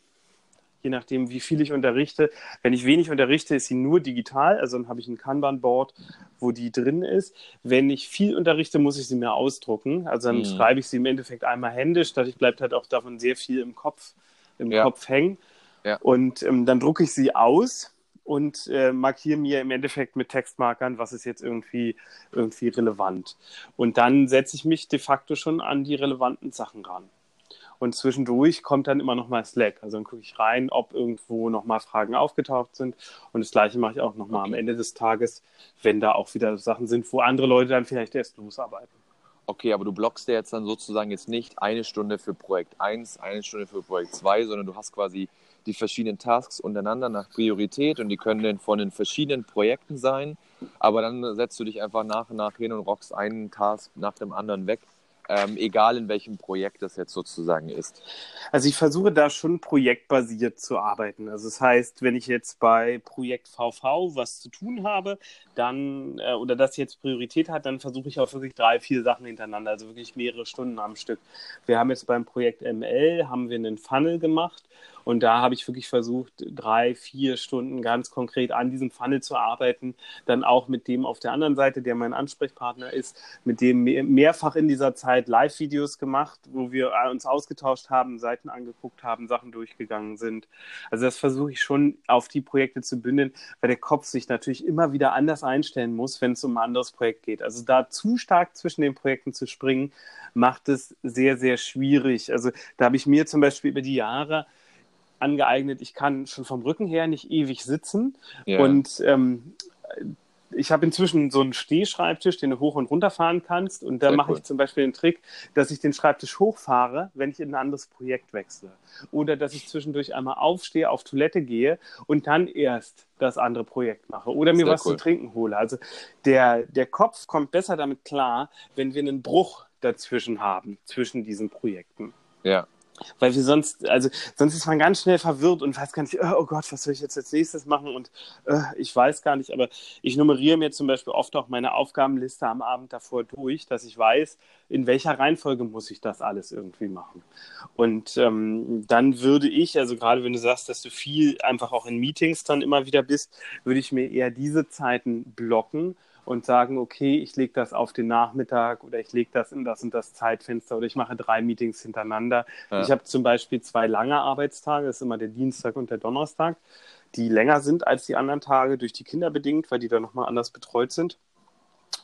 je nachdem, wie viel ich unterrichte. Wenn ich wenig unterrichte, ist sie nur digital, also dann habe ich ein Kanban-Board, wo die drin ist. Wenn ich viel unterrichte, muss ich sie mir ausdrucken. Also dann Mhm. schreibe ich sie im Endeffekt einmal händisch, dadurch bleibt halt auch davon sehr viel im Kopf, im Ja. Kopf hängen. Ja. Und ähm, dann drucke ich sie aus und äh, markiere mir im Endeffekt mit Textmarkern, was ist jetzt irgendwie, irgendwie relevant. Und dann setze ich mich de facto schon an die relevanten Sachen ran. Und zwischendurch kommt dann immer noch mal Slack. Also dann gucke ich rein, ob irgendwo noch mal Fragen aufgetaucht sind. Und das Gleiche mache ich auch noch mal am Okay. Ende des Tages, wenn da auch wieder Sachen sind, wo andere Leute dann vielleicht erst losarbeiten. Okay, aber du blockst ja jetzt dann sozusagen jetzt nicht eine Stunde für Projekt 1, eine Stunde für Projekt 2, sondern du hast quasi die verschiedenen Tasks untereinander nach Priorität und die können dann von den verschiedenen Projekten sein, aber dann setzt du dich einfach nach und nach hin und rockst einen Task nach dem anderen weg, ähm, egal in welchem Projekt das jetzt sozusagen ist. Also ich versuche da schon projektbasiert zu arbeiten. Also das heißt, wenn ich jetzt bei Projekt VV was zu tun habe, dann äh, oder das jetzt Priorität hat, dann versuche ich auch wirklich drei, vier Sachen hintereinander, also wirklich mehrere Stunden am Stück. Wir haben jetzt beim Projekt ML haben wir einen Funnel gemacht und da habe ich wirklich versucht, drei, vier Stunden ganz konkret an diesem Funnel zu arbeiten. Dann auch mit dem auf der anderen Seite, der mein Ansprechpartner ist, mit dem mehr- mehrfach in dieser Zeit Live-Videos gemacht, wo wir äh, uns ausgetauscht haben, Seiten angeguckt haben, Sachen durchgegangen sind. Also das versuche ich schon auf die Projekte zu bündeln, weil der Kopf sich natürlich immer wieder anders einstellen muss, wenn es um ein anderes Projekt geht. Also da zu stark zwischen den Projekten zu springen, macht es sehr, sehr schwierig. Also da habe ich mir zum Beispiel über die Jahre angeeignet, ich kann schon vom Rücken her nicht ewig sitzen Ja. und ähm, ich habe inzwischen so einen Stehschreibtisch, den du hoch und runter fahren kannst. Und da mache cool. ich zum Beispiel den Trick, dass ich den Schreibtisch hochfahre, wenn ich in ein anderes Projekt wechsle. Oder dass ich zwischendurch einmal aufstehe, auf Toilette gehe und dann erst das andere Projekt mache. Oder mir Sehr was cool. zu trinken hole. Also der, der Kopf kommt besser damit klar, wenn wir einen Bruch dazwischen haben, zwischen diesen Projekten. ja. Weil wir sonst, also sonst ist man ganz schnell verwirrt und weiß gar nicht, oh, oh Gott, was soll ich jetzt als nächstes machen? Und äh, ich weiß gar nicht, aber ich nummeriere mir zum Beispiel oft auch meine Aufgabenliste am Abend davor durch, dass ich weiß, in welcher Reihenfolge muss ich das alles irgendwie machen. Und ähm, dann würde ich, also gerade wenn du sagst, dass du viel einfach auch in Meetings dann immer wieder bist, würde ich mir eher diese Zeiten blocken und sagen, okay, ich lege das auf den Nachmittag oder ich lege das in das und das Zeitfenster oder ich mache drei Meetings hintereinander. Ja. Ich habe zum Beispiel zwei lange Arbeitstage, das ist immer der Dienstag und der Donnerstag, die länger sind als die anderen Tage durch die Kinder bedingt, weil die dann nochmal anders betreut sind.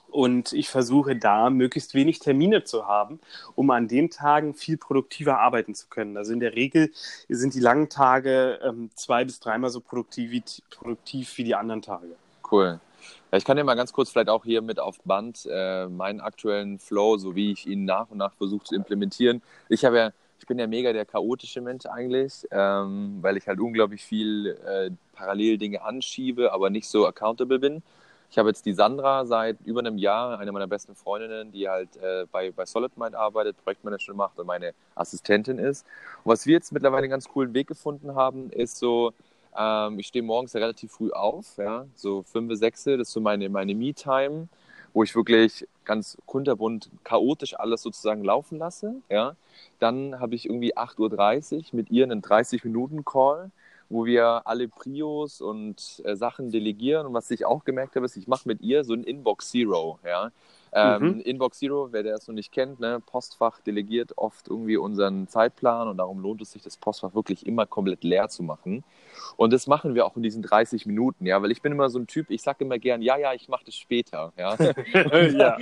Und ich versuche da möglichst wenig Termine zu haben, um an den Tagen viel produktiver arbeiten zu können. Also in der Regel sind die langen Tage ähm, zwei bis dreimal so produktiv, produktiv wie die anderen Tage. Cool. Ja, ich kann dir mal ganz kurz vielleicht auch hier mit auf Band äh, meinen aktuellen Flow, so wie ich ihn nach und nach versuche zu implementieren. Ich habe ja, ich bin ja mega der chaotische Mensch eigentlich, ähm, weil ich halt unglaublich viel äh, parallel Dinge anschiebe, aber nicht so accountable bin. Ich habe jetzt die Sandra seit über einem Jahr, eine meiner besten Freundinnen, die halt äh, bei, bei SolidMind arbeitet, Projektmanagement macht und meine Assistentin ist. Und was wir jetzt mittlerweile einen ganz coolen Weg gefunden haben, ist so, ähm, ich stehe morgens relativ früh auf, ja, so fünf, sechs, das ist so meine, meine Me-Time, wo ich wirklich ganz kunterbunt, chaotisch alles sozusagen laufen lasse. Ja. Dann habe ich irgendwie 8.30 Uhr mit ihr einen 30-Minuten-Call, wo wir alle Prios und äh, Sachen delegieren. Und was ich auch gemerkt habe, ist, ich mache mit ihr so ein Inbox Zero. Ja. Ähm, mhm. Inbox Zero, wer das noch nicht kennt, ne, Postfach delegiert oft irgendwie unseren Zeitplan und darum lohnt es sich, das Postfach wirklich immer komplett leer zu machen. Und das machen wir auch in diesen 30 Minuten, ja, weil ich bin immer so ein Typ, ich sage immer gern, ja, ja, ich mache das später, ja. ja.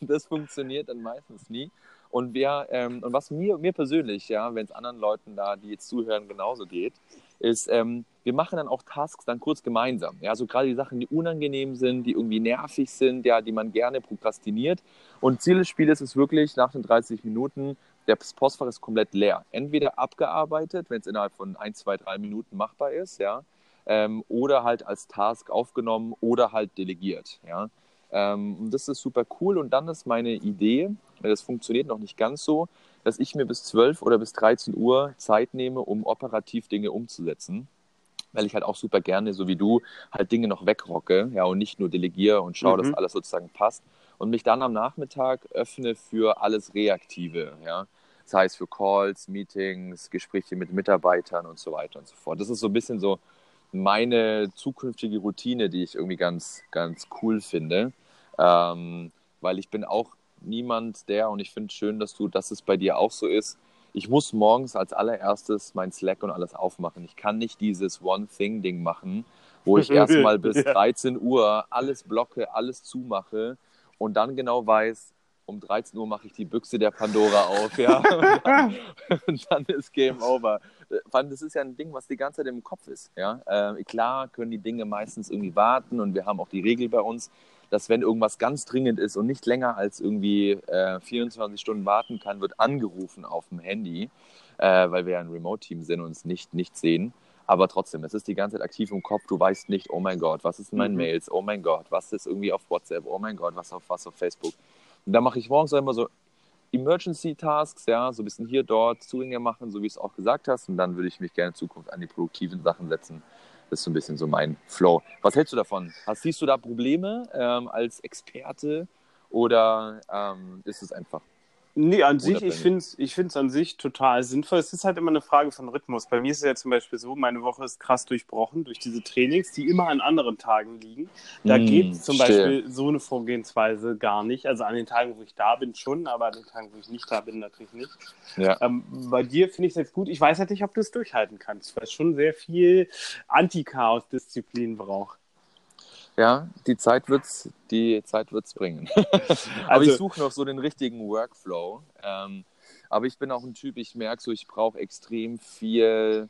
das funktioniert dann meistens nie. Und wer, ähm, und was mir, mir persönlich, ja, wenn es anderen Leuten da, die jetzt zuhören, genauso geht, ist, ähm, wir machen dann auch Tasks dann kurz gemeinsam. Ja, also gerade die Sachen, die unangenehm sind, die irgendwie nervig sind, ja, die man gerne prokrastiniert. Und Ziel des Spiels ist wirklich nach den 30 Minuten, das Postfach ist komplett leer. Entweder abgearbeitet, wenn es innerhalb von 1, 2, 3 Minuten machbar ist, ja, ähm, oder halt als Task aufgenommen oder halt delegiert, ja. Ähm, und das ist super cool. Und dann ist meine Idee, das funktioniert noch nicht ganz so, dass ich mir bis 12 oder bis 13 Uhr Zeit nehme, um operativ Dinge umzusetzen. Weil ich halt auch super gerne, so wie du, halt Dinge noch wegrocke, ja, und nicht nur delegiere und schaue, mhm. dass alles sozusagen passt. Und mich dann am Nachmittag öffne für alles Reaktive, ja. Das heißt für Calls, Meetings, Gespräche mit Mitarbeitern und so weiter und so fort. Das ist so ein bisschen so meine zukünftige Routine, die ich irgendwie ganz, ganz cool finde. Ähm, weil ich bin auch niemand, der, und ich finde es schön, dass du, dass es bei dir auch so ist, ich muss morgens als allererstes mein Slack und alles aufmachen. Ich kann nicht dieses One-Thing-Ding machen, wo ich erstmal bis ja. 13 Uhr alles blocke, alles zumache und dann genau weiß, um 13 Uhr mache ich die Büchse der Pandora auf, ja. und dann ist Game Over. Vor allem, das ist ja ein Ding, was die ganze Zeit im Kopf ist, ja. Äh, klar können die Dinge meistens irgendwie warten und wir haben auch die Regel bei uns, dass wenn irgendwas ganz dringend ist und nicht länger als irgendwie äh, 24 Stunden warten kann, wird angerufen auf dem Handy, äh, weil wir ja ein Remote-Team sind und uns nicht, nicht sehen. Aber trotzdem, es ist die ganze Zeit aktiv im Kopf. Du weißt nicht, oh mein Gott, was ist in meinen mhm. Mails? Oh mein Gott, was ist irgendwie auf WhatsApp? Oh mein Gott, was auf was auf Facebook? Und da mache ich morgens immer so Emergency Tasks, ja, so ein bisschen hier, dort, Zugänge machen, so wie es auch gesagt hast. Und dann würde ich mich gerne in Zukunft an die produktiven Sachen setzen. Das ist so ein bisschen so mein Flow. Was hältst du davon? Hast, siehst du da Probleme ähm, als Experte oder ähm, ist es einfach Nee, an sich, ich finde es ich find's an sich total sinnvoll. Es ist halt immer eine Frage von Rhythmus. Bei mir ist es ja zum Beispiel so, meine Woche ist krass durchbrochen durch diese Trainings, die immer an anderen Tagen liegen. Da mm, geht zum still. Beispiel so eine Vorgehensweise gar nicht. Also an den Tagen, wo ich da bin, schon, aber an den Tagen, wo ich nicht da bin, natürlich nicht. Ja. Ähm, bei dir finde ich es jetzt gut. Ich weiß halt nicht, ob du es durchhalten kannst, weil es schon sehr viel Anti-Chaos-Disziplin braucht. Ja, die Zeit wird's, die Zeit wird's bringen. aber also, ich suche noch so den richtigen Workflow. Ähm, aber ich bin auch ein Typ, ich merke so, ich brauche extrem viel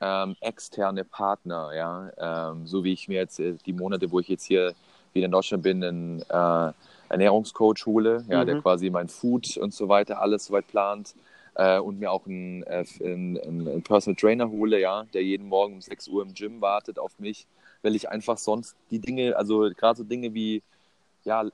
ähm, externe Partner, ja. Ähm, so wie ich mir jetzt äh, die Monate, wo ich jetzt hier wieder in Deutschland bin, einen äh, Ernährungscoach hole, ja, mhm. der quasi mein Food und so weiter alles soweit plant. Äh, und mir auch einen, äh, einen, einen, Personal Trainer hole, ja, der jeden Morgen um 6 Uhr im Gym wartet auf mich weil ich einfach sonst die Dinge, also gerade so Dinge wie, ja,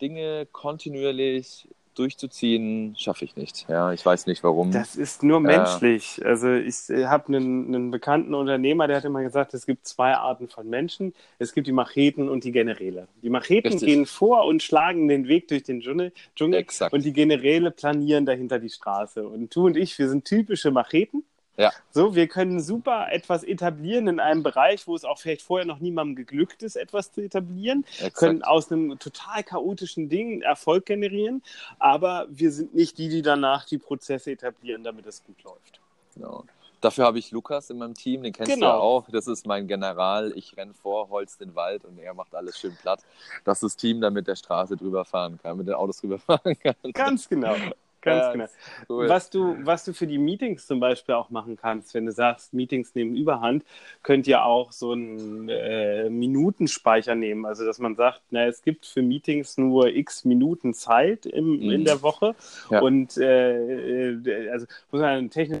Dinge kontinuierlich durchzuziehen, schaffe ich nicht. Ja, ich weiß nicht warum. Das ist nur menschlich. Äh, also ich habe einen, einen, bekannten Unternehmer, der hat immer gesagt, es gibt zwei Arten von Menschen. Es gibt die Macheten und die Generäle. Die Macheten richtig. gehen vor und schlagen den Weg durch den Dschungel, Dschungel und die Generäle planieren dahinter die Straße. Und du und ich, wir sind typische Macheten. Ja. So, wir können super etwas etablieren in einem Bereich, wo es auch vielleicht vorher noch niemandem geglückt ist, etwas zu etablieren. Exakt. Können aus einem total chaotischen Ding Erfolg generieren, aber wir sind nicht die, die danach die Prozesse etablieren, damit es gut läuft. Genau. Dafür habe ich Lukas in meinem Team, den kennst genau. du auch. Das ist mein General. Ich renne vor, holz den Wald und er macht alles schön platt, dass das Team dann mit der Straße drüber fahren kann, mit den Autos drüber fahren kann. Ganz genau. Ganz ja, genau. Cool. Was, du, was du für die Meetings zum Beispiel auch machen kannst, wenn du sagst, Meetings nehmen Überhand, könnt ihr auch so einen äh, Minutenspeicher nehmen. Also, dass man sagt, na, es gibt für Meetings nur x Minuten Zeit im, mhm. in der Woche. Ja. Und äh, äh also muss man technisch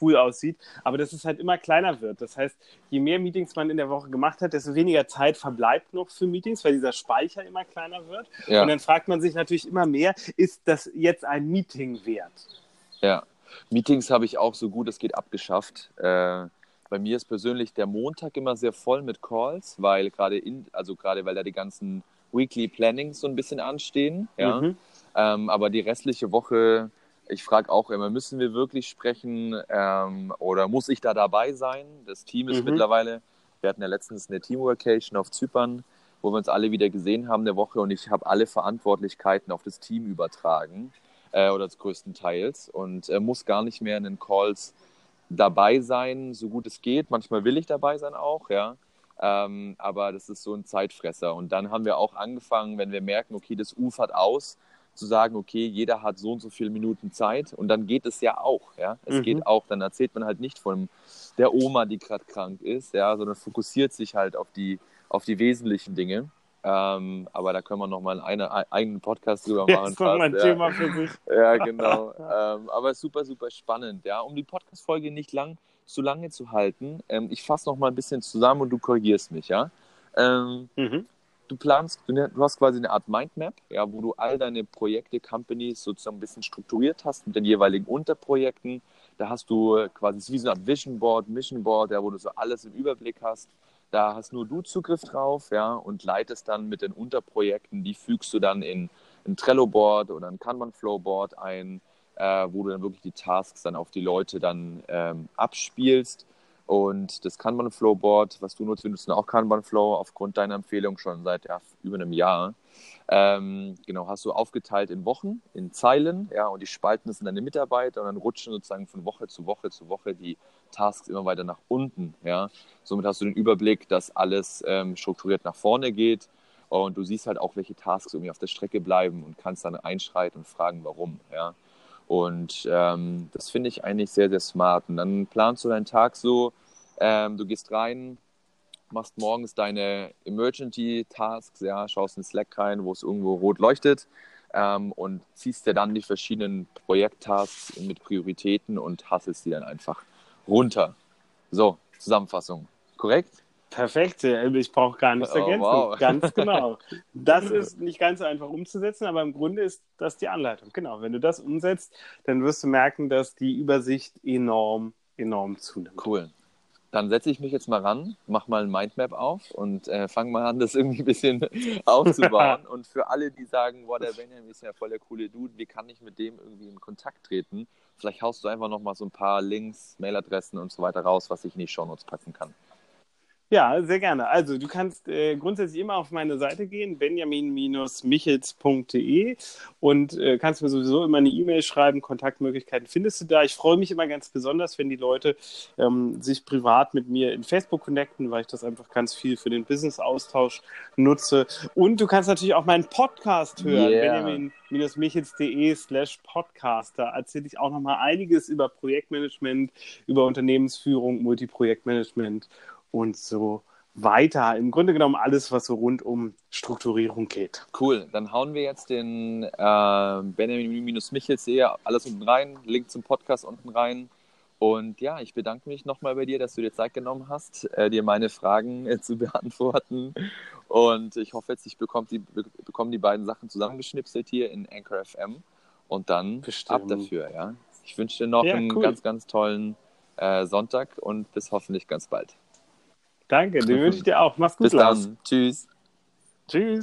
cool aussieht, aber dass es halt immer kleiner wird. Das heißt, je mehr Meetings man in der Woche gemacht hat, desto weniger Zeit verbleibt noch für Meetings, weil dieser Speicher immer kleiner wird. Ja. Und dann fragt man sich natürlich immer mehr, ist das jetzt ein Meeting wert? Ja, Meetings habe ich auch so gut es geht abgeschafft. Äh, bei mir ist persönlich der Montag immer sehr voll mit Calls, weil gerade in, also gerade weil da die ganzen Weekly Plannings so ein bisschen anstehen. Ja. Mhm. Ähm, aber die restliche Woche, ich frage auch immer, müssen wir wirklich sprechen ähm, oder muss ich da dabei sein? Das Team ist mhm. mittlerweile, wir hatten ja letztens eine Teamworkation auf Zypern, wo wir uns alle wieder gesehen haben der Woche und ich habe alle Verantwortlichkeiten auf das Team übertragen äh, oder größtenteils und äh, muss gar nicht mehr in den Calls dabei sein, so gut es geht. Manchmal will ich dabei sein auch, ja. Ähm, aber das ist so ein Zeitfresser. Und dann haben wir auch angefangen, wenn wir merken, okay, das ufert aus, zu sagen, okay, jeder hat so und so viele Minuten Zeit. Und dann geht es ja auch, ja. Es mhm. geht auch. Dann erzählt man halt nicht von der Oma, die gerade krank ist, ja, sondern fokussiert sich halt auf die, auf die wesentlichen Dinge. Ähm, aber da können wir nochmal einen eigenen Podcast drüber machen. Das ist noch ein ja. Thema für sich. Ja, genau. ähm, aber super, super spannend. Ja, um die Podcast-Folge nicht lang, zu lange zu halten, ähm, ich fasse noch mal ein bisschen zusammen und du korrigierst mich, ja. Ähm, mhm. Du planst, du, du, hast quasi eine Art Mindmap, ja, wo du all deine Projekte, Companies sozusagen ein bisschen strukturiert hast mit den jeweiligen Unterprojekten. Da hast du quasi wie so eine Art Vision Board, Mission Board, ja, wo du so alles im Überblick hast. Da hast nur du Zugriff drauf, ja, und leitest dann mit den Unterprojekten, die fügst du dann in ein Trello-Board oder ein Kanban-Flow-Board ein, äh, wo du dann wirklich die Tasks dann auf die Leute dann ähm, abspielst. Und das Kanban Flow Board, was du nutzt, wir nutzen auch Kanban Flow aufgrund deiner Empfehlung schon seit ja, über einem Jahr. Ähm, genau, hast du aufgeteilt in Wochen, in Zeilen, ja, und die Spalten sind deine Mitarbeiter und dann rutschen sozusagen von Woche zu Woche zu Woche die Tasks immer weiter nach unten, ja. Somit hast du den Überblick, dass alles ähm, strukturiert nach vorne geht und du siehst halt auch, welche Tasks irgendwie auf der Strecke bleiben und kannst dann einschreiten und fragen, warum, ja. Und ähm, das finde ich eigentlich sehr, sehr smart. Und dann planst du deinen Tag so, ähm, du gehst rein, machst morgens deine Emergency Tasks, ja, schaust in Slack rein, wo es irgendwo rot leuchtet ähm, und ziehst dir dann die verschiedenen Projekttasks mit Prioritäten und hasselst die dann einfach runter. So, Zusammenfassung. Korrekt? Perfekt, ich brauche gar nichts oh, ergänzen. Wow. Ganz genau. Das ist nicht ganz so einfach umzusetzen, aber im Grunde ist das die Anleitung. Genau, wenn du das umsetzt, dann wirst du merken, dass die Übersicht enorm, enorm zunimmt. Cool. Dann setze ich mich jetzt mal ran, mache mal ein Mindmap auf und äh, fange mal an, das irgendwie ein bisschen aufzubauen. und für alle, die sagen, boah, der Benjamin ist ja voll der coole Dude, wie kann ich mit dem irgendwie in Kontakt treten? Vielleicht haust du einfach nochmal so ein paar Links, Mailadressen und so weiter raus, was ich in die Shownotes packen kann. Ja, sehr gerne. Also du kannst äh, grundsätzlich immer auf meine Seite gehen, benjamin-michels.de und äh, kannst mir sowieso immer eine E-Mail schreiben. Kontaktmöglichkeiten findest du da. Ich freue mich immer ganz besonders, wenn die Leute ähm, sich privat mit mir in Facebook connecten, weil ich das einfach ganz viel für den Business-Austausch nutze. Und du kannst natürlich auch meinen Podcast hören, yeah. benjamin-michels.de slash podcast. Da erzähle ich auch nochmal einiges über Projektmanagement, über Unternehmensführung, Multiprojektmanagement und so weiter. Im Grunde genommen alles, was so rund um Strukturierung geht. Cool, dann hauen wir jetzt den äh, Benjamin-Michels alles unten rein, Link zum Podcast unten rein. Und ja, ich bedanke mich nochmal bei dir, dass du dir Zeit genommen hast, äh, dir meine Fragen äh, zu beantworten. Und ich hoffe jetzt, ich bekomme die, bekomme die beiden Sachen zusammengeschnipselt hier in Anchor FM. Und dann Bestimmt. ab dafür, ja. Ich wünsche dir noch ja, einen cool. ganz, ganz tollen äh, Sonntag und bis hoffentlich ganz bald. Danke, den wünsche ich dir auch. Mach's gut, Bis dann. Tschüss. Tschüss.